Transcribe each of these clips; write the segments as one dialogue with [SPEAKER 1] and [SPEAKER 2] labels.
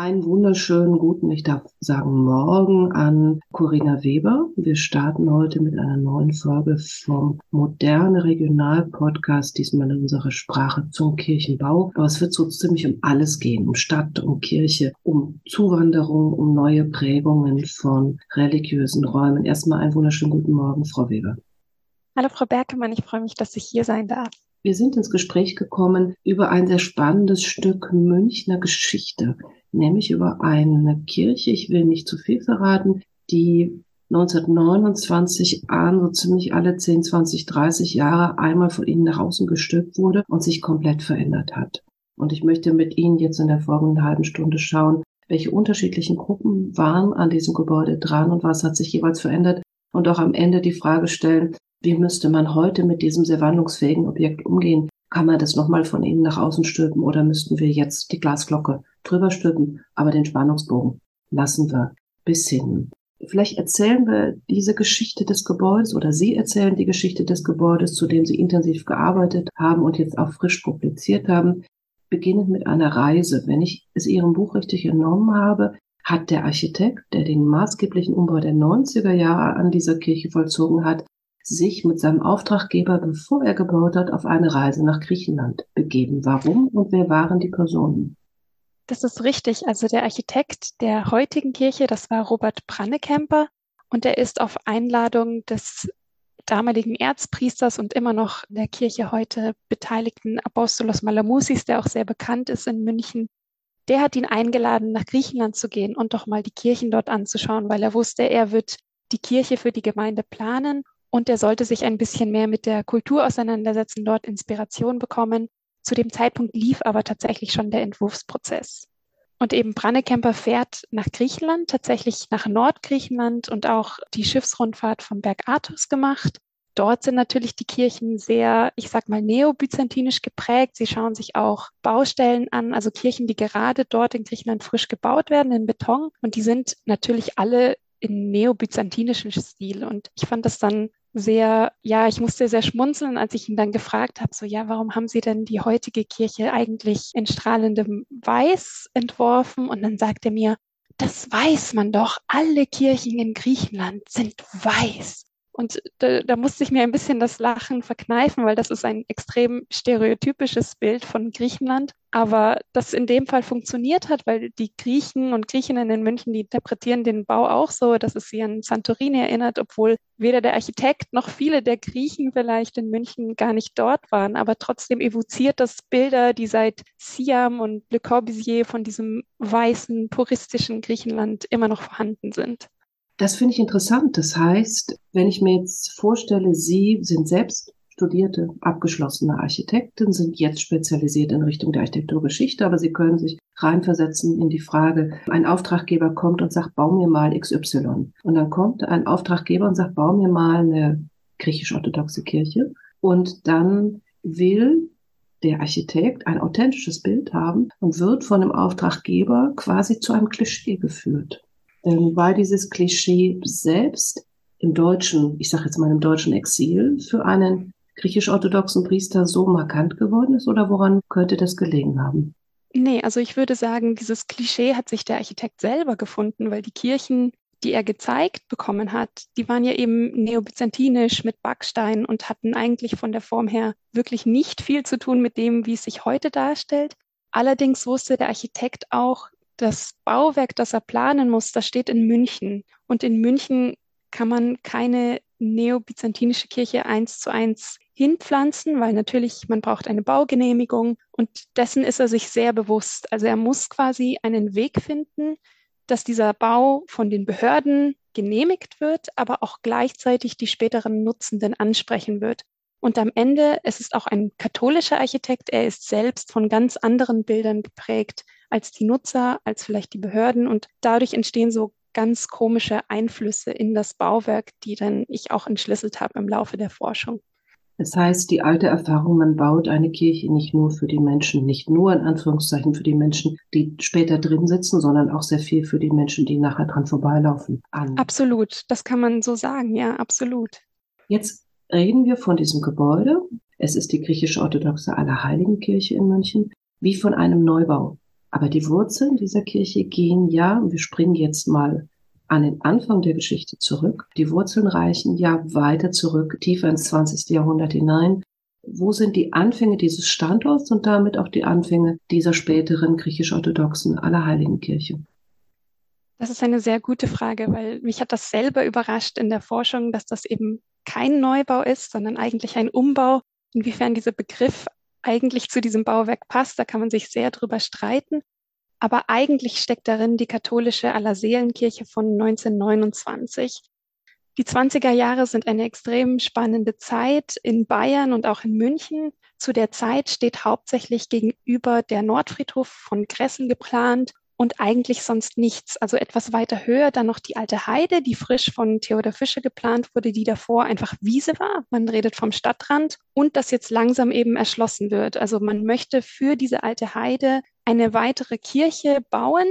[SPEAKER 1] Einen wunderschönen guten, ich darf sagen, Morgen an Corinna Weber. Wir starten heute mit einer neuen Folge vom Moderne Regional Podcast, diesmal in unserer Sprache zum Kirchenbau. Aber es wird so ziemlich um alles gehen, um Stadt, um Kirche, um Zuwanderung, um neue Prägungen von religiösen Räumen. Erstmal einen wunderschönen guten Morgen, Frau Weber.
[SPEAKER 2] Hallo, Frau Berkemann, ich freue mich, dass ich hier sein darf.
[SPEAKER 1] Wir sind ins Gespräch gekommen über ein sehr spannendes Stück Münchner Geschichte nämlich über eine Kirche, ich will nicht zu viel verraten, die 1929 an, so ziemlich alle 10, 20, 30 Jahre einmal von Ihnen nach außen gestülpt wurde und sich komplett verändert hat. Und ich möchte mit Ihnen jetzt in der folgenden halben Stunde schauen, welche unterschiedlichen Gruppen waren an diesem Gebäude dran und was hat sich jeweils verändert und auch am Ende die Frage stellen, wie müsste man heute mit diesem sehr wandlungsfähigen Objekt umgehen? Kann man das nochmal von innen nach außen stülpen oder müssten wir jetzt die Glasglocke drüber stülpen, aber den Spannungsbogen lassen wir bis hin. Vielleicht erzählen wir diese Geschichte des Gebäudes oder Sie erzählen die Geschichte des Gebäudes, zu dem Sie intensiv gearbeitet haben und jetzt auch frisch publiziert haben, beginnend mit einer Reise. Wenn ich es Ihrem Buch richtig entnommen habe, hat der Architekt, der den maßgeblichen Umbau der 90er Jahre an dieser Kirche vollzogen hat, sich mit seinem Auftraggeber, bevor er gebaut hat, auf eine Reise nach Griechenland begeben. Warum und wer waren die Personen?
[SPEAKER 2] Das ist richtig. Also der Architekt der heutigen Kirche, das war Robert Brannekemper und er ist auf Einladung des damaligen Erzpriesters und immer noch in der Kirche heute beteiligten Apostolos Malamusis, der auch sehr bekannt ist in München, der hat ihn eingeladen, nach Griechenland zu gehen und doch mal die Kirchen dort anzuschauen, weil er wusste, er wird die Kirche für die Gemeinde planen und er sollte sich ein bisschen mehr mit der Kultur auseinandersetzen, dort Inspiration bekommen. Zu dem Zeitpunkt lief aber tatsächlich schon der Entwurfsprozess. Und eben Brannekemper fährt nach Griechenland, tatsächlich nach Nordgriechenland und auch die Schiffsrundfahrt vom Berg Athos gemacht. Dort sind natürlich die Kirchen sehr, ich sag mal, neobyzantinisch geprägt. Sie schauen sich auch Baustellen an, also Kirchen, die gerade dort in Griechenland frisch gebaut werden in Beton. Und die sind natürlich alle in neobyzantinischen Stil. Und ich fand das dann sehr, ja, ich musste sehr schmunzeln, als ich ihn dann gefragt habe, so, ja, warum haben Sie denn die heutige Kirche eigentlich in strahlendem Weiß entworfen? Und dann sagt er mir, das weiß man doch, alle Kirchen in Griechenland sind weiß. Und da, da musste ich mir ein bisschen das Lachen verkneifen, weil das ist ein extrem stereotypisches Bild von Griechenland. Aber das in dem Fall funktioniert hat, weil die Griechen und Griechinnen in München, die interpretieren den Bau auch so, dass es sie an Santorini erinnert, obwohl weder der Architekt noch viele der Griechen vielleicht in München gar nicht dort waren. Aber trotzdem evoziert das Bilder, die seit Siam und Le Corbusier von diesem weißen, puristischen Griechenland immer noch vorhanden sind.
[SPEAKER 1] Das finde ich interessant. Das heißt, wenn ich mir jetzt vorstelle, Sie sind selbst studierte, abgeschlossene Architektin, sind jetzt spezialisiert in Richtung der Architekturgeschichte, aber Sie können sich reinversetzen in die Frage, ein Auftraggeber kommt und sagt, bau mir mal XY. Und dann kommt ein Auftraggeber und sagt, bau mir mal eine griechisch-orthodoxe Kirche. Und dann will der Architekt ein authentisches Bild haben und wird von dem Auftraggeber quasi zu einem Klischee geführt ähm, weil dieses Klischee selbst im deutschen, ich sage jetzt mal im deutschen Exil, für einen griechisch-orthodoxen Priester so markant geworden ist oder woran könnte das gelegen haben?
[SPEAKER 2] Nee, also ich würde sagen, dieses Klischee hat sich der Architekt selber gefunden, weil die Kirchen, die er gezeigt bekommen hat, die waren ja eben neobyzantinisch mit Backstein und hatten eigentlich von der Form her wirklich nicht viel zu tun mit dem, wie es sich heute darstellt. Allerdings wusste der Architekt auch, das Bauwerk, das er planen muss, das steht in München. Und in München kann man keine neobyzantinische Kirche eins zu eins hinpflanzen, weil natürlich man braucht eine Baugenehmigung und dessen ist er sich sehr bewusst. Also er muss quasi einen Weg finden, dass dieser Bau von den Behörden genehmigt wird, aber auch gleichzeitig die späteren Nutzenden ansprechen wird. Und am Ende, es ist auch ein katholischer Architekt, er ist selbst von ganz anderen Bildern geprägt als die Nutzer, als vielleicht die Behörden. Und dadurch entstehen so ganz komische Einflüsse in das Bauwerk, die dann ich auch entschlüsselt habe im Laufe der Forschung.
[SPEAKER 1] Das heißt, die alte Erfahrung, man baut eine Kirche nicht nur für die Menschen, nicht nur in Anführungszeichen für die Menschen, die später drin sitzen, sondern auch sehr viel für die Menschen, die nachher dran vorbeilaufen.
[SPEAKER 2] An. Absolut, das kann man so sagen, ja, absolut.
[SPEAKER 1] Jetzt reden wir von diesem Gebäude. Es ist die griechisch-orthodoxe Allerheiligenkirche in München, wie von einem Neubau. Aber die Wurzeln dieser Kirche gehen ja, wir springen jetzt mal an den Anfang der Geschichte zurück. Die Wurzeln reichen ja weiter zurück, tiefer ins 20. Jahrhundert hinein. Wo sind die Anfänge dieses Standorts und damit auch die Anfänge dieser späteren griechisch-orthodoxen Allerheiligenkirche?
[SPEAKER 2] Das ist eine sehr gute Frage, weil mich hat das selber überrascht in der Forschung, dass das eben kein Neubau ist, sondern eigentlich ein Umbau. Inwiefern dieser Begriff eigentlich zu diesem Bauwerk passt, da kann man sich sehr drüber streiten. Aber eigentlich steckt darin die katholische Allerseelenkirche von 1929. Die 20er Jahre sind eine extrem spannende Zeit in Bayern und auch in München. Zu der Zeit steht hauptsächlich gegenüber der Nordfriedhof von Kressel geplant und eigentlich sonst nichts. Also etwas weiter höher dann noch die alte Heide, die frisch von Theodor Fischer geplant wurde, die davor einfach Wiese war. Man redet vom Stadtrand und das jetzt langsam eben erschlossen wird. Also man möchte für diese alte Heide eine weitere Kirche bauen.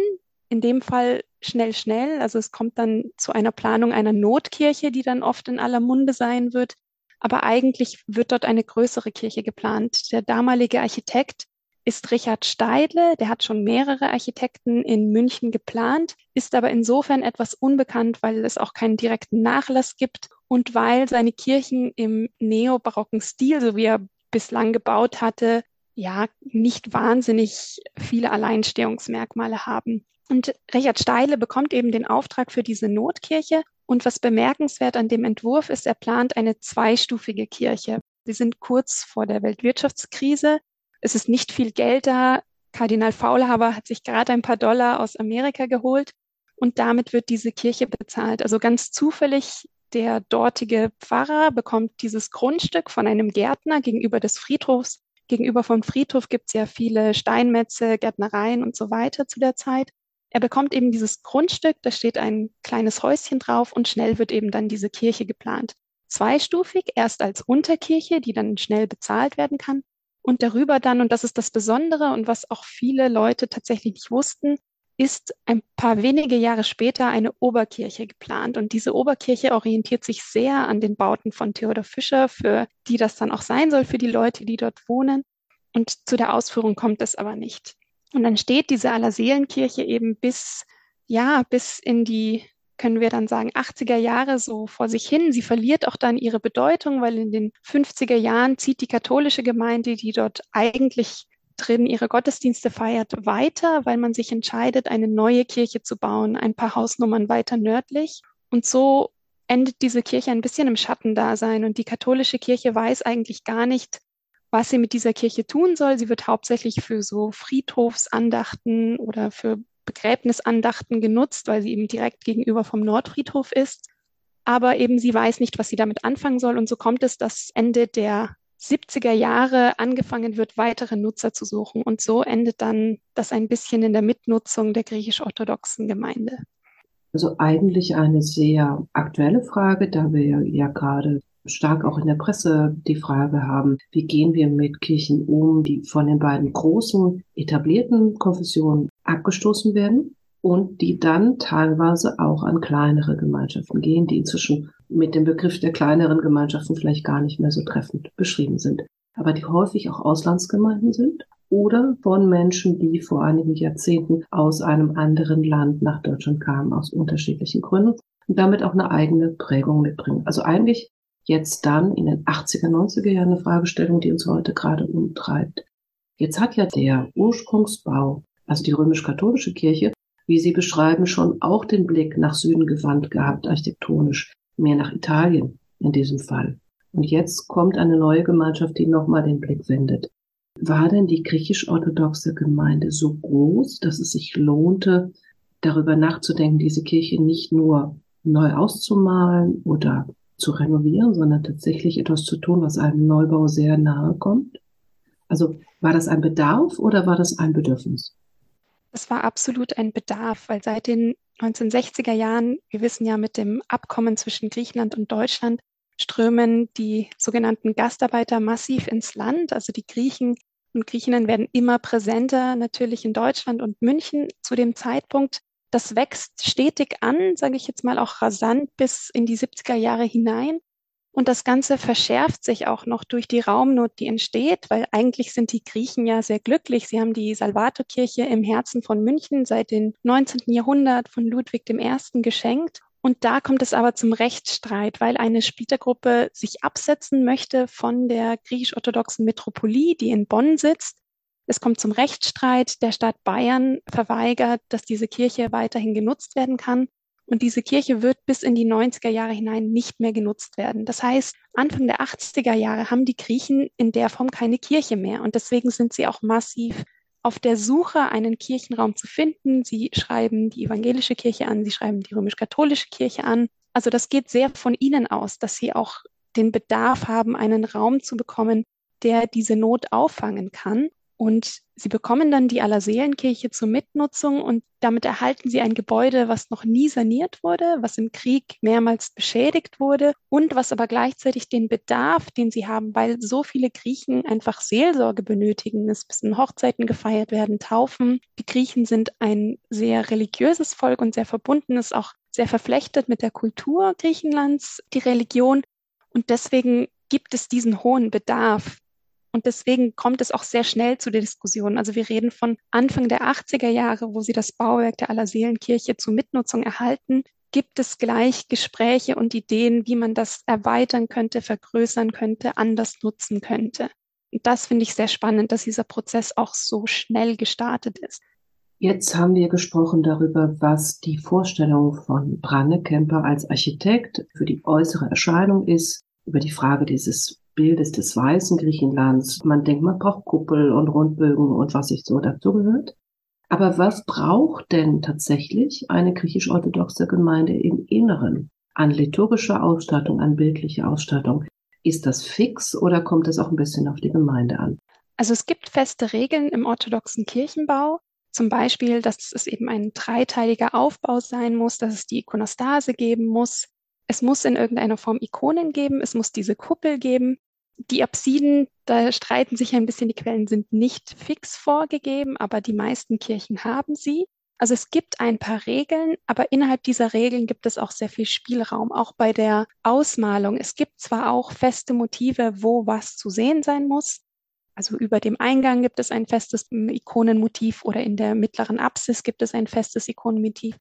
[SPEAKER 2] In dem Fall schnell, schnell. Also es kommt dann zu einer Planung einer Notkirche, die dann oft in aller Munde sein wird. Aber eigentlich wird dort eine größere Kirche geplant. Der damalige Architekt ist Richard Steidle. Der hat schon mehrere Architekten in München geplant, ist aber insofern etwas unbekannt, weil es auch keinen direkten Nachlass gibt und weil seine Kirchen im neobarocken Stil, so wie er bislang gebaut hatte, ja, nicht wahnsinnig viele Alleinstehungsmerkmale haben. Und Richard Steile bekommt eben den Auftrag für diese Notkirche. Und was bemerkenswert an dem Entwurf ist, er plant eine zweistufige Kirche. Sie sind kurz vor der Weltwirtschaftskrise es ist nicht viel Geld da. Kardinal Faulhaber hat sich gerade ein paar Dollar aus Amerika geholt und damit wird diese Kirche bezahlt. Also ganz zufällig der dortige Pfarrer bekommt dieses Grundstück von einem Gärtner gegenüber des Friedhofs. Gegenüber vom Friedhof gibt es ja viele Steinmetze, Gärtnereien und so weiter zu der Zeit. Er bekommt eben dieses Grundstück, da steht ein kleines Häuschen drauf und schnell wird eben dann diese Kirche geplant. Zweistufig, erst als Unterkirche, die dann schnell bezahlt werden kann und darüber dann, und das ist das Besondere und was auch viele Leute tatsächlich nicht wussten, ist ein paar wenige Jahre später eine Oberkirche geplant. Und diese Oberkirche orientiert sich sehr an den Bauten von Theodor Fischer, für die das dann auch sein soll, für die Leute, die dort wohnen. Und zu der Ausführung kommt es aber nicht. Und dann steht diese Allerseelenkirche eben bis, ja, bis in die können wir dann sagen, 80er Jahre so vor sich hin. Sie verliert auch dann ihre Bedeutung, weil in den 50er Jahren zieht die katholische Gemeinde, die dort eigentlich drin ihre Gottesdienste feiert, weiter, weil man sich entscheidet, eine neue Kirche zu bauen, ein paar Hausnummern weiter nördlich. Und so endet diese Kirche ein bisschen im Schattendasein. Und die katholische Kirche weiß eigentlich gar nicht, was sie mit dieser Kirche tun soll. Sie wird hauptsächlich für so Friedhofsandachten oder für Begräbnisandachten genutzt, weil sie eben direkt gegenüber vom Nordfriedhof ist. Aber eben sie weiß nicht, was sie damit anfangen soll. Und so kommt es, dass Ende der 70er Jahre angefangen wird, weitere Nutzer zu suchen. Und so endet dann das ein bisschen in der Mitnutzung der griechisch-orthodoxen Gemeinde.
[SPEAKER 1] Also eigentlich eine sehr aktuelle Frage, da wir ja gerade stark auch in der Presse die Frage haben, wie gehen wir mit Kirchen um, die von den beiden großen etablierten Konfessionen abgestoßen werden und die dann teilweise auch an kleinere Gemeinschaften gehen, die inzwischen mit dem Begriff der kleineren Gemeinschaften vielleicht gar nicht mehr so treffend beschrieben sind, aber die häufig auch Auslandsgemeinden sind oder von Menschen, die vor einigen Jahrzehnten aus einem anderen Land nach Deutschland kamen, aus unterschiedlichen Gründen und damit auch eine eigene Prägung mitbringen. Also eigentlich jetzt dann in den 80er, 90er Jahren eine Fragestellung, die uns heute gerade umtreibt. Jetzt hat ja der Ursprungsbau, also die römisch-katholische Kirche, wie Sie beschreiben, schon auch den Blick nach Süden gewandt gehabt, architektonisch, mehr nach Italien in diesem Fall. Und jetzt kommt eine neue Gemeinschaft, die nochmal den Blick wendet. War denn die griechisch-orthodoxe Gemeinde so groß, dass es sich lohnte, darüber nachzudenken, diese Kirche nicht nur neu auszumalen oder zu renovieren, sondern tatsächlich etwas zu tun, was einem Neubau sehr nahe kommt? Also war das ein Bedarf oder war das ein Bedürfnis?
[SPEAKER 2] Es war absolut ein Bedarf, weil seit den 1960er Jahren, wir wissen ja mit dem Abkommen zwischen Griechenland und Deutschland, strömen die sogenannten Gastarbeiter massiv ins Land. Also die Griechen und Griechinnen werden immer präsenter, natürlich in Deutschland und München zu dem Zeitpunkt, das wächst stetig an, sage ich jetzt mal auch rasant bis in die 70er Jahre hinein. Und das Ganze verschärft sich auch noch durch die Raumnot, die entsteht, weil eigentlich sind die Griechen ja sehr glücklich. Sie haben die Salvatorkirche im Herzen von München seit dem 19. Jahrhundert von Ludwig I. geschenkt. Und da kommt es aber zum Rechtsstreit, weil eine Splittergruppe sich absetzen möchte von der griechisch-orthodoxen Metropolie, die in Bonn sitzt. Es kommt zum Rechtsstreit. Der Staat Bayern verweigert, dass diese Kirche weiterhin genutzt werden kann. Und diese Kirche wird bis in die 90er Jahre hinein nicht mehr genutzt werden. Das heißt, Anfang der 80er Jahre haben die Griechen in der Form keine Kirche mehr. Und deswegen sind sie auch massiv auf der Suche, einen Kirchenraum zu finden. Sie schreiben die evangelische Kirche an, sie schreiben die römisch-katholische Kirche an. Also das geht sehr von ihnen aus, dass sie auch den Bedarf haben, einen Raum zu bekommen, der diese Not auffangen kann. Und sie bekommen dann die Allerseelenkirche zur Mitnutzung und damit erhalten sie ein Gebäude, was noch nie saniert wurde, was im Krieg mehrmals beschädigt wurde und was aber gleichzeitig den Bedarf, den sie haben, weil so viele Griechen einfach Seelsorge benötigen. Es müssen Hochzeiten gefeiert werden, Taufen. Die Griechen sind ein sehr religiöses Volk und sehr verbundenes, auch sehr verflechtet mit der Kultur Griechenlands, die Religion. Und deswegen gibt es diesen hohen Bedarf, und deswegen kommt es auch sehr schnell zu der Diskussion. Also wir reden von Anfang der 80er Jahre, wo sie das Bauwerk der Allerseelenkirche zur Mitnutzung erhalten. Gibt es gleich Gespräche und Ideen, wie man das erweitern könnte, vergrößern könnte, anders nutzen könnte? Und das finde ich sehr spannend, dass dieser Prozess auch so schnell gestartet ist.
[SPEAKER 1] Jetzt haben wir gesprochen darüber, was die Vorstellung von Branne Kemper als Architekt für die äußere Erscheinung ist, über die Frage dieses Bildes des weißen Griechenlands. Man denkt, man braucht Kuppel und Rundbögen und was sich so dazu gehört. Aber was braucht denn tatsächlich eine griechisch-orthodoxe Gemeinde im Inneren an liturgischer Ausstattung, an bildlicher Ausstattung? Ist das fix oder kommt es auch ein bisschen auf die Gemeinde an?
[SPEAKER 2] Also es gibt feste Regeln im orthodoxen Kirchenbau. Zum Beispiel, dass es eben ein dreiteiliger Aufbau sein muss, dass es die Ikonostase geben muss. Es muss in irgendeiner Form Ikonen geben, es muss diese Kuppel geben die Apsiden, da streiten sich ein bisschen, die Quellen sind nicht fix vorgegeben, aber die meisten Kirchen haben sie. Also es gibt ein paar Regeln, aber innerhalb dieser Regeln gibt es auch sehr viel Spielraum, auch bei der Ausmalung. Es gibt zwar auch feste Motive, wo was zu sehen sein muss. Also über dem Eingang gibt es ein festes Ikonenmotiv oder in der mittleren Apsis gibt es ein festes Ikonenmotiv.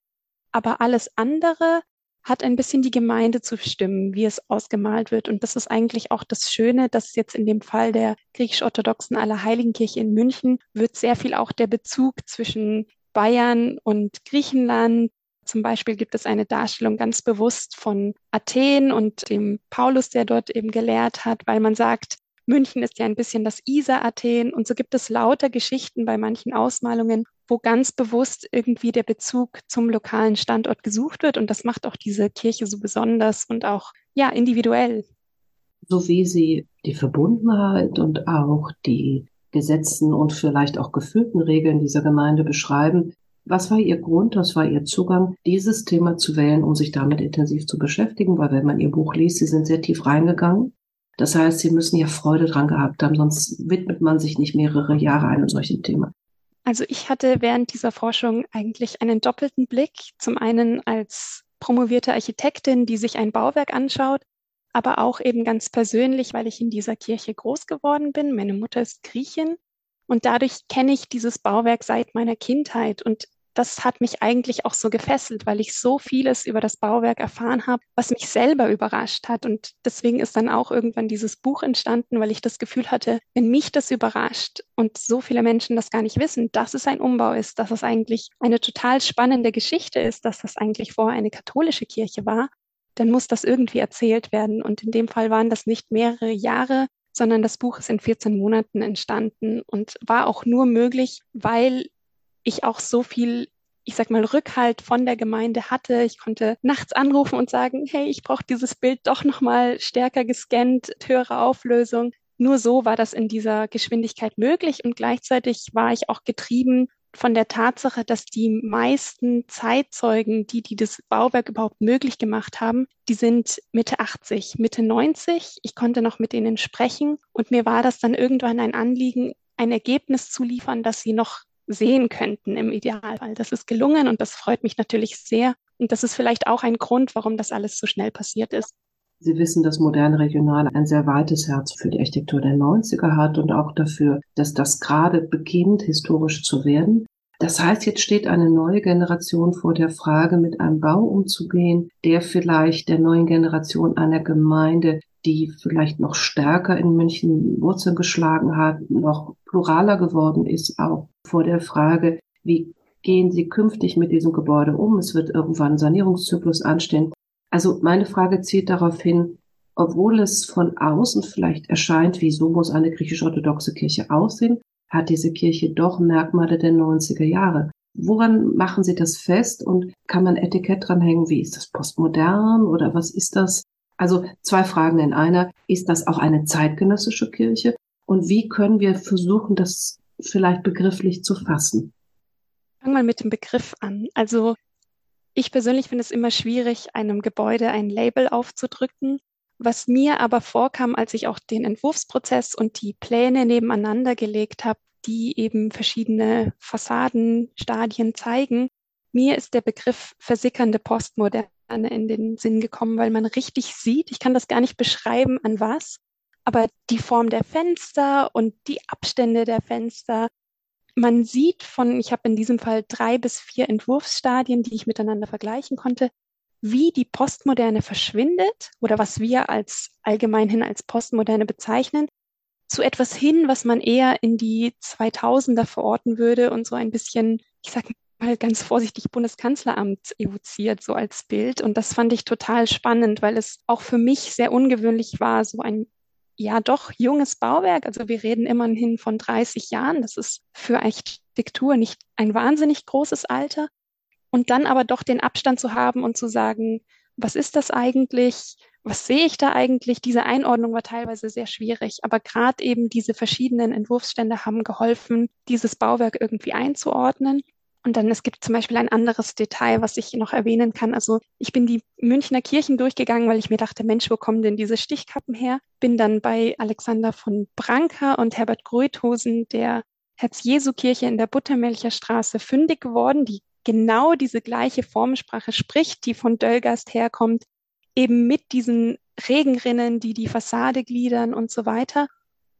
[SPEAKER 2] Aber alles andere hat ein bisschen die Gemeinde zu bestimmen, wie es ausgemalt wird. Und das ist eigentlich auch das Schöne, dass jetzt in dem Fall der griechisch-orthodoxen Allerheiligenkirche in München wird sehr viel auch der Bezug zwischen Bayern und Griechenland. Zum Beispiel gibt es eine Darstellung ganz bewusst von Athen und dem Paulus, der dort eben gelehrt hat, weil man sagt, München ist ja ein bisschen das Isar-Athen und so gibt es lauter Geschichten bei manchen Ausmalungen, wo ganz bewusst irgendwie der Bezug zum lokalen Standort gesucht wird und das macht auch diese Kirche so besonders und auch ja individuell.
[SPEAKER 1] So wie sie die Verbundenheit und auch die Gesetzen und vielleicht auch gefühlten Regeln dieser Gemeinde beschreiben. Was war Ihr Grund, was war Ihr Zugang, dieses Thema zu wählen, um sich damit intensiv zu beschäftigen? Weil wenn man Ihr Buch liest, Sie sind sehr tief reingegangen das heißt, sie müssen ja Freude dran gehabt haben, sonst widmet man sich nicht mehrere Jahre einem solchen Thema.
[SPEAKER 2] Also ich hatte während dieser Forschung eigentlich einen doppelten Blick. Zum einen als promovierte Architektin, die sich ein Bauwerk anschaut, aber auch eben ganz persönlich, weil ich in dieser Kirche groß geworden bin. Meine Mutter ist Griechin und dadurch kenne ich dieses Bauwerk seit meiner Kindheit und das hat mich eigentlich auch so gefesselt, weil ich so vieles über das Bauwerk erfahren habe, was mich selber überrascht hat. Und deswegen ist dann auch irgendwann dieses Buch entstanden, weil ich das Gefühl hatte, wenn mich das überrascht und so viele Menschen das gar nicht wissen, dass es ein Umbau ist, dass es eigentlich eine total spannende Geschichte ist, dass das eigentlich vorher eine katholische Kirche war, dann muss das irgendwie erzählt werden. Und in dem Fall waren das nicht mehrere Jahre, sondern das Buch ist in 14 Monaten entstanden und war auch nur möglich, weil ich auch so viel ich sag mal, Rückhalt von der Gemeinde hatte. Ich konnte nachts anrufen und sagen, hey, ich brauche dieses Bild doch nochmal stärker gescannt, höhere Auflösung. Nur so war das in dieser Geschwindigkeit möglich und gleichzeitig war ich auch getrieben von der Tatsache, dass die meisten Zeitzeugen, die, die das Bauwerk überhaupt möglich gemacht haben, die sind Mitte 80, Mitte 90. Ich konnte noch mit ihnen sprechen und mir war das dann irgendwann ein Anliegen, ein Ergebnis zu liefern, das sie noch sehen könnten im Idealfall. Das ist gelungen und das freut mich natürlich sehr. Und das ist vielleicht auch ein Grund, warum das alles so schnell passiert ist.
[SPEAKER 1] Sie wissen, dass moderne Regional ein sehr weites Herz für die Architektur der 90er hat und auch dafür, dass das gerade beginnt, historisch zu werden. Das heißt, jetzt steht eine neue Generation vor der Frage, mit einem Bau umzugehen, der vielleicht der neuen Generation einer Gemeinde, die vielleicht noch stärker in München Wurzeln geschlagen hat, noch pluraler geworden ist, auch vor der Frage, wie gehen Sie künftig mit diesem Gebäude um? Es wird irgendwann ein Sanierungszyklus anstehen. Also meine Frage zielt darauf hin, obwohl es von außen vielleicht erscheint, wie so muss eine griechisch-orthodoxe Kirche aussehen, hat diese Kirche doch Merkmale der 90er Jahre. Woran machen Sie das fest und kann man Etikett dranhängen? Wie ist das postmodern oder was ist das? Also zwei Fragen in einer. Ist das auch eine zeitgenössische Kirche? Und wie können wir versuchen, das vielleicht begrifflich zu fassen?
[SPEAKER 2] Fangen wir mit dem Begriff an. Also ich persönlich finde es immer schwierig, einem Gebäude ein Label aufzudrücken. Was mir aber vorkam, als ich auch den Entwurfsprozess und die Pläne nebeneinander gelegt habe, die eben verschiedene Fassadenstadien zeigen, mir ist der Begriff versickernde Postmoderne in den Sinn gekommen, weil man richtig sieht, ich kann das gar nicht beschreiben, an was, aber die Form der Fenster und die Abstände der Fenster, man sieht von, ich habe in diesem Fall drei bis vier Entwurfsstadien, die ich miteinander vergleichen konnte, wie die Postmoderne verschwindet oder was wir als allgemeinhin als Postmoderne bezeichnen, zu etwas hin, was man eher in die 2000er verorten würde und so ein bisschen, ich sage mal ganz vorsichtig, Bundeskanzleramt evoziert, so als Bild. Und das fand ich total spannend, weil es auch für mich sehr ungewöhnlich war, so ein ja doch junges Bauwerk. Also wir reden immerhin von 30 Jahren. Das ist für Architektur nicht ein wahnsinnig großes Alter. Und dann aber doch den Abstand zu haben und zu sagen, was ist das eigentlich? Was sehe ich da eigentlich? Diese Einordnung war teilweise sehr schwierig, aber gerade eben diese verschiedenen Entwurfsstände haben geholfen, dieses Bauwerk irgendwie einzuordnen. Und dann es gibt zum Beispiel ein anderes Detail, was ich noch erwähnen kann. Also ich bin die Münchner Kirchen durchgegangen, weil ich mir dachte, Mensch, wo kommen denn diese Stichkappen her? Bin dann bei Alexander von Branca und Herbert Gruithosen der Herz-Jesu-Kirche in der Buttermelcher Straße fündig geworden, die genau diese gleiche Formensprache spricht, die von Dölgast herkommt, eben mit diesen Regenrinnen, die die Fassade gliedern und so weiter.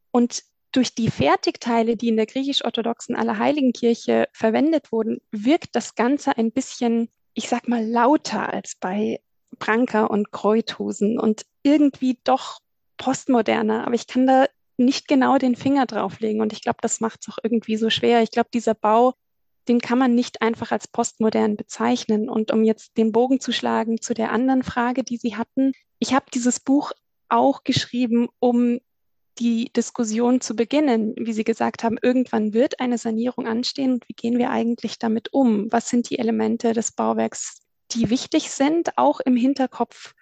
[SPEAKER 2] Und durch die Fertigteile, die in der griechisch-orthodoxen Allerheiligenkirche verwendet wurden, wirkt das Ganze ein bisschen, ich sag mal, lauter als bei Branker und Kreuthusen und irgendwie doch postmoderner. Aber ich kann da nicht genau den Finger drauflegen und ich glaube, das macht es auch irgendwie so schwer. Ich glaube, dieser Bau, den kann man nicht einfach als postmodern bezeichnen. Und um jetzt den Bogen zu schlagen zu der anderen Frage, die Sie hatten, ich habe dieses Buch auch geschrieben, um die Diskussion zu beginnen, wie Sie gesagt haben, irgendwann wird eine Sanierung anstehen und wie gehen wir eigentlich damit um? Was sind die Elemente des Bauwerks, die wichtig sind, auch im Hinterkopf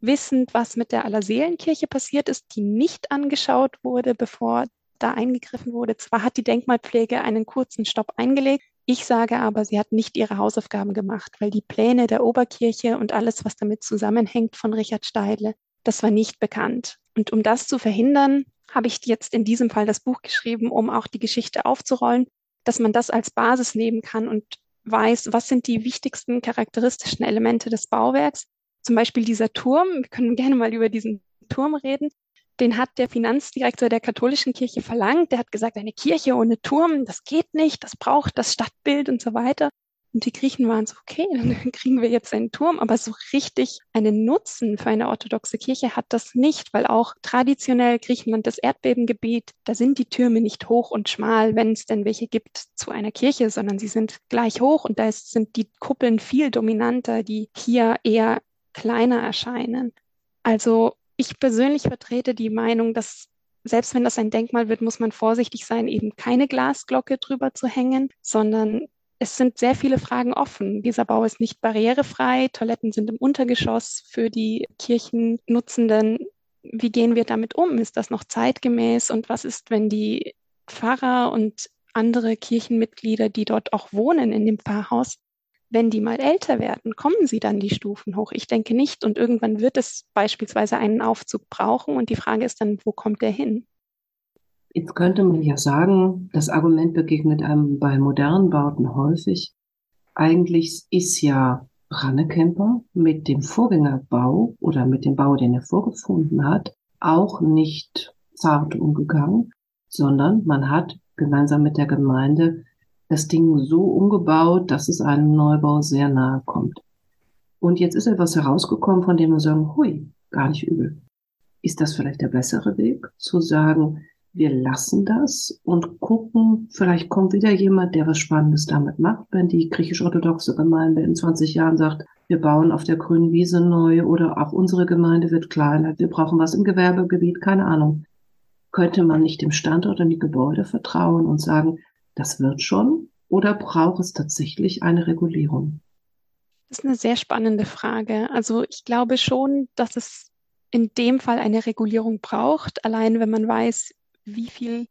[SPEAKER 2] wissend, was mit der Allerseelenkirche passiert ist, die nicht angeschaut wurde, bevor da eingegriffen wurde. Zwar hat die Denkmalpflege einen kurzen Stopp eingelegt, ich sage aber, sie hat nicht ihre Hausaufgaben gemacht, weil die Pläne der Oberkirche und alles, was damit zusammenhängt von Richard Steidle, das war nicht bekannt. Und um das zu verhindern, habe ich jetzt in diesem Fall das Buch geschrieben, um auch die Geschichte aufzurollen, dass man das als Basis nehmen kann und weiß, was sind die wichtigsten charakteristischen Elemente des Bauwerks. Zum Beispiel dieser Turm. Wir können gerne mal über diesen Turm reden. Den hat der Finanzdirektor der katholischen Kirche verlangt. Der hat gesagt, eine Kirche ohne Turm, das geht nicht, das braucht das Stadtbild und so weiter. Und die Griechen waren so, okay, dann kriegen wir jetzt einen Turm, aber so richtig einen Nutzen für eine orthodoxe Kirche hat das nicht, weil auch traditionell Griechenland das Erdbebengebiet, da sind die Türme nicht hoch und schmal, wenn es denn welche gibt zu einer Kirche, sondern sie sind gleich hoch und da ist, sind die Kuppeln viel dominanter, die hier eher kleiner erscheinen. Also ich persönlich vertrete die Meinung, dass selbst wenn das ein Denkmal wird, muss man vorsichtig sein, eben keine Glasglocke drüber zu hängen, sondern es sind sehr viele Fragen offen. Dieser Bau ist nicht barrierefrei. Toiletten sind im Untergeschoss für die Kirchennutzenden. Wie gehen wir damit um? Ist das noch zeitgemäß? Und was ist, wenn die Pfarrer und andere Kirchenmitglieder, die dort auch wohnen in dem Pfarrhaus, wenn die mal älter werden, kommen sie dann die Stufen hoch? Ich denke nicht. Und irgendwann wird es beispielsweise einen Aufzug brauchen. Und die Frage ist dann, wo kommt der hin?
[SPEAKER 1] Jetzt könnte man ja sagen, das Argument begegnet einem bei modernen Bauten häufig. Eigentlich ist ja Brannekemper mit dem Vorgängerbau oder mit dem Bau, den er vorgefunden hat, auch nicht zart umgegangen, sondern man hat gemeinsam mit der Gemeinde das Ding so umgebaut, dass es einem Neubau sehr nahe kommt. Und jetzt ist etwas herausgekommen, von dem wir sagen, hui, gar nicht übel. Ist das vielleicht der bessere Weg, zu sagen, wir lassen das und gucken, vielleicht kommt wieder jemand, der was Spannendes damit macht, wenn die griechisch-orthodoxe Gemeinde in 20 Jahren sagt, wir bauen auf der grünen Wiese neu oder auch unsere Gemeinde wird kleiner, wir brauchen was im Gewerbegebiet, keine Ahnung. Könnte man nicht dem Standort und die Gebäude vertrauen und sagen, das wird schon? Oder braucht es tatsächlich eine Regulierung?
[SPEAKER 2] Das ist eine sehr spannende Frage. Also ich glaube schon, dass es in dem Fall eine Regulierung braucht, allein wenn man weiß, wie viel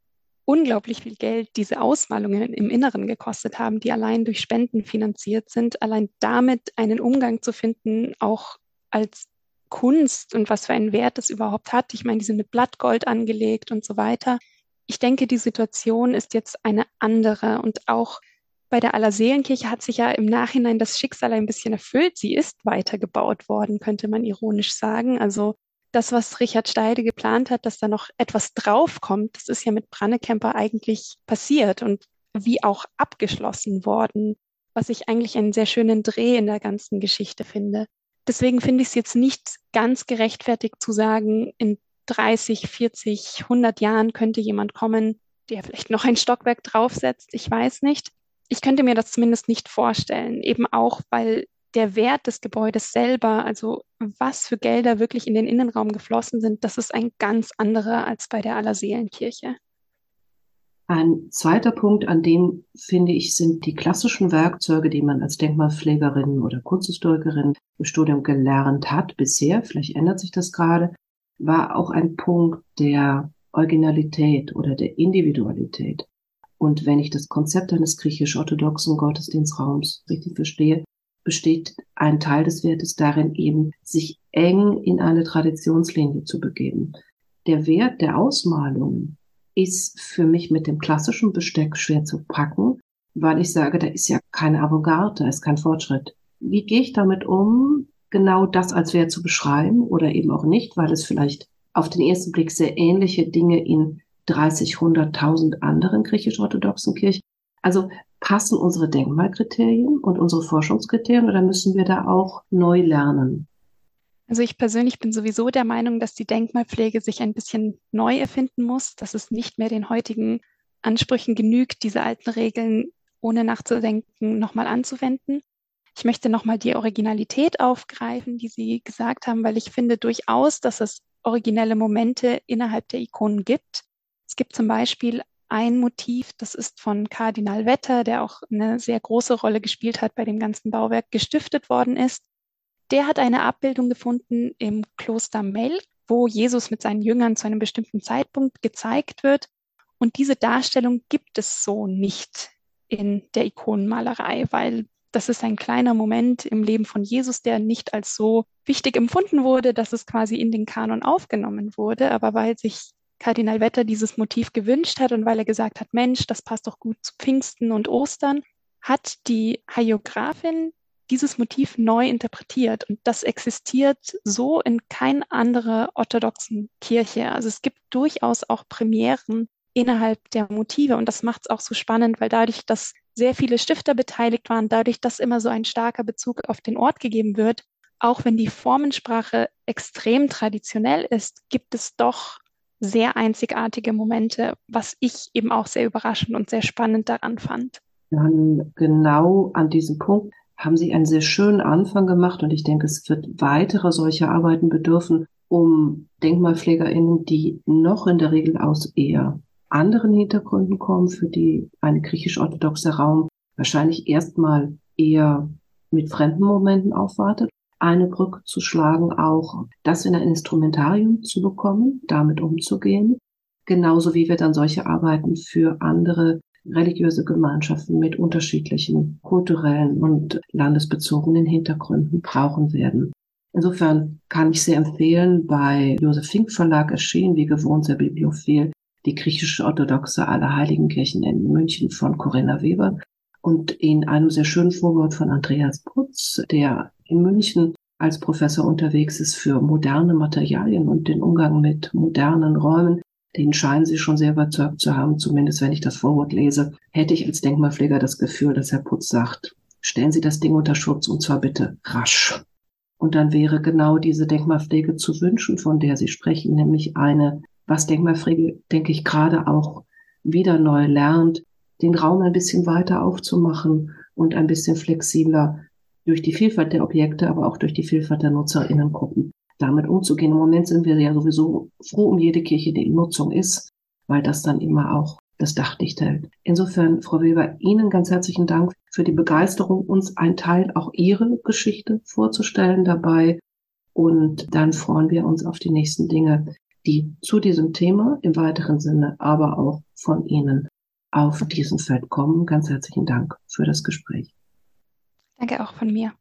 [SPEAKER 2] unglaublich viel Geld diese Ausmalungen im Inneren gekostet haben, die allein durch Spenden finanziert sind, allein damit einen Umgang zu finden, auch als Kunst und was für einen Wert das überhaupt hat. Ich meine, die sind mit Blattgold angelegt und so weiter. Ich denke, die Situation ist jetzt eine andere und auch bei der Allerseelenkirche hat sich ja im Nachhinein das Schicksal ein bisschen erfüllt. Sie ist weitergebaut worden, könnte man ironisch sagen. Also das, was Richard Steide geplant hat, dass da noch etwas draufkommt, das ist ja mit Brannekemper eigentlich passiert und wie auch abgeschlossen worden, was ich eigentlich einen sehr schönen Dreh in der ganzen Geschichte finde. Deswegen finde ich es jetzt nicht ganz gerechtfertigt zu sagen, in 30, 40, 100 Jahren könnte jemand kommen, der vielleicht noch ein Stockwerk draufsetzt. Ich weiß nicht. Ich könnte mir das zumindest nicht vorstellen, eben auch, weil der Wert des Gebäudes selber, also was für Gelder wirklich in den Innenraum geflossen sind, das ist ein ganz anderer als bei der Allerseelenkirche.
[SPEAKER 1] Ein zweiter Punkt, an dem finde ich, sind die klassischen Werkzeuge, die man als Denkmalpflegerin oder Kunsthistorikerin im Studium gelernt hat bisher, vielleicht ändert sich das gerade, war auch ein Punkt der Originalität oder der Individualität. Und wenn ich das Konzept eines griechisch-orthodoxen Gottesdienstraums richtig verstehe, besteht ein Teil des Wertes darin, eben sich eng in eine Traditionslinie zu begeben. Der Wert der Ausmalungen ist für mich mit dem klassischen Besteck schwer zu packen, weil ich sage, da ist ja keine Avantgarde, da ist kein Fortschritt. Wie gehe ich damit um, genau das als Wert zu beschreiben oder eben auch nicht, weil es vielleicht auf den ersten Blick sehr ähnliche Dinge in 30, 100.000 anderen griechisch-orthodoxen Kirchen. Also passen unsere Denkmalkriterien und unsere Forschungskriterien oder müssen wir da auch neu lernen?
[SPEAKER 2] Also ich persönlich bin sowieso der Meinung, dass die Denkmalpflege sich ein bisschen neu erfinden muss, dass es nicht mehr den heutigen Ansprüchen genügt, diese alten Regeln ohne nachzudenken nochmal anzuwenden. Ich möchte nochmal die Originalität aufgreifen, die Sie gesagt haben, weil ich finde durchaus, dass es originelle Momente innerhalb der Ikonen gibt. Es gibt zum Beispiel ein Motiv, das ist von Kardinal Wetter, der auch eine sehr große Rolle gespielt hat bei dem ganzen Bauwerk, gestiftet worden ist. Der hat eine Abbildung gefunden im Kloster Melk, wo Jesus mit seinen Jüngern zu einem bestimmten Zeitpunkt gezeigt wird. Und diese Darstellung gibt es so nicht in der Ikonenmalerei, weil das ist ein kleiner Moment im Leben von Jesus, der nicht als so wichtig empfunden wurde, dass es quasi in den Kanon aufgenommen wurde, aber weil sich Kardinal Wetter dieses Motiv gewünscht hat und weil er gesagt hat, Mensch, das passt doch gut zu Pfingsten und Ostern, hat die Hagiographin dieses Motiv neu interpretiert und das existiert so in keiner anderen orthodoxen Kirche. Also es gibt durchaus auch Premieren innerhalb der Motive und das macht es auch so spannend, weil dadurch, dass sehr viele Stifter beteiligt waren, dadurch, dass immer so ein starker Bezug auf den Ort gegeben wird, auch wenn die Formensprache extrem traditionell ist, gibt es doch sehr einzigartige Momente, was ich eben auch sehr überraschend und sehr spannend daran fand.
[SPEAKER 1] Dann genau an diesem Punkt haben Sie einen sehr schönen Anfang gemacht und ich denke, es wird weitere solche Arbeiten bedürfen, um DenkmalpflegerInnen, die noch in der Regel aus eher anderen Hintergründen kommen, für die ein griechisch-orthodoxer Raum wahrscheinlich erstmal eher mit fremden Momenten aufwartet eine Brücke zu schlagen, auch das in ein Instrumentarium zu bekommen, damit umzugehen. Genauso wie wir dann solche Arbeiten für andere religiöse Gemeinschaften mit unterschiedlichen kulturellen und landesbezogenen Hintergründen brauchen werden. Insofern kann ich sehr empfehlen, bei Josef Fink Verlag erschienen, wie gewohnt, sehr bibliophil, die griechische orthodoxe Allerheiligenkirchen in München von Corinna Weber und in einem sehr schönen Vorwort von Andreas Putz, der in München als Professor unterwegs ist für moderne Materialien und den Umgang mit modernen Räumen. Den scheinen Sie schon sehr überzeugt zu haben, zumindest wenn ich das Vorwort lese, hätte ich als Denkmalpfleger das Gefühl, dass Herr Putz sagt, stellen Sie das Ding unter Schutz und zwar bitte rasch. Und dann wäre genau diese Denkmalpflege zu wünschen, von der Sie sprechen, nämlich eine, was Denkmalpflege, denke ich, gerade auch wieder neu lernt, den Raum ein bisschen weiter aufzumachen und ein bisschen flexibler durch die Vielfalt der Objekte, aber auch durch die Vielfalt der Nutzerinnengruppen damit umzugehen. Im Moment sind wir ja sowieso froh um jede Kirche, die in Nutzung ist, weil das dann immer auch das Dach dicht hält. Insofern, Frau Weber, Ihnen ganz herzlichen Dank für die Begeisterung, uns ein Teil auch Ihre Geschichte vorzustellen dabei. Und dann freuen wir uns auf die nächsten Dinge, die zu diesem Thema im weiteren Sinne, aber auch von Ihnen auf diesem Feld kommen. Ganz herzlichen Dank für das Gespräch.
[SPEAKER 2] Danke auch von mir.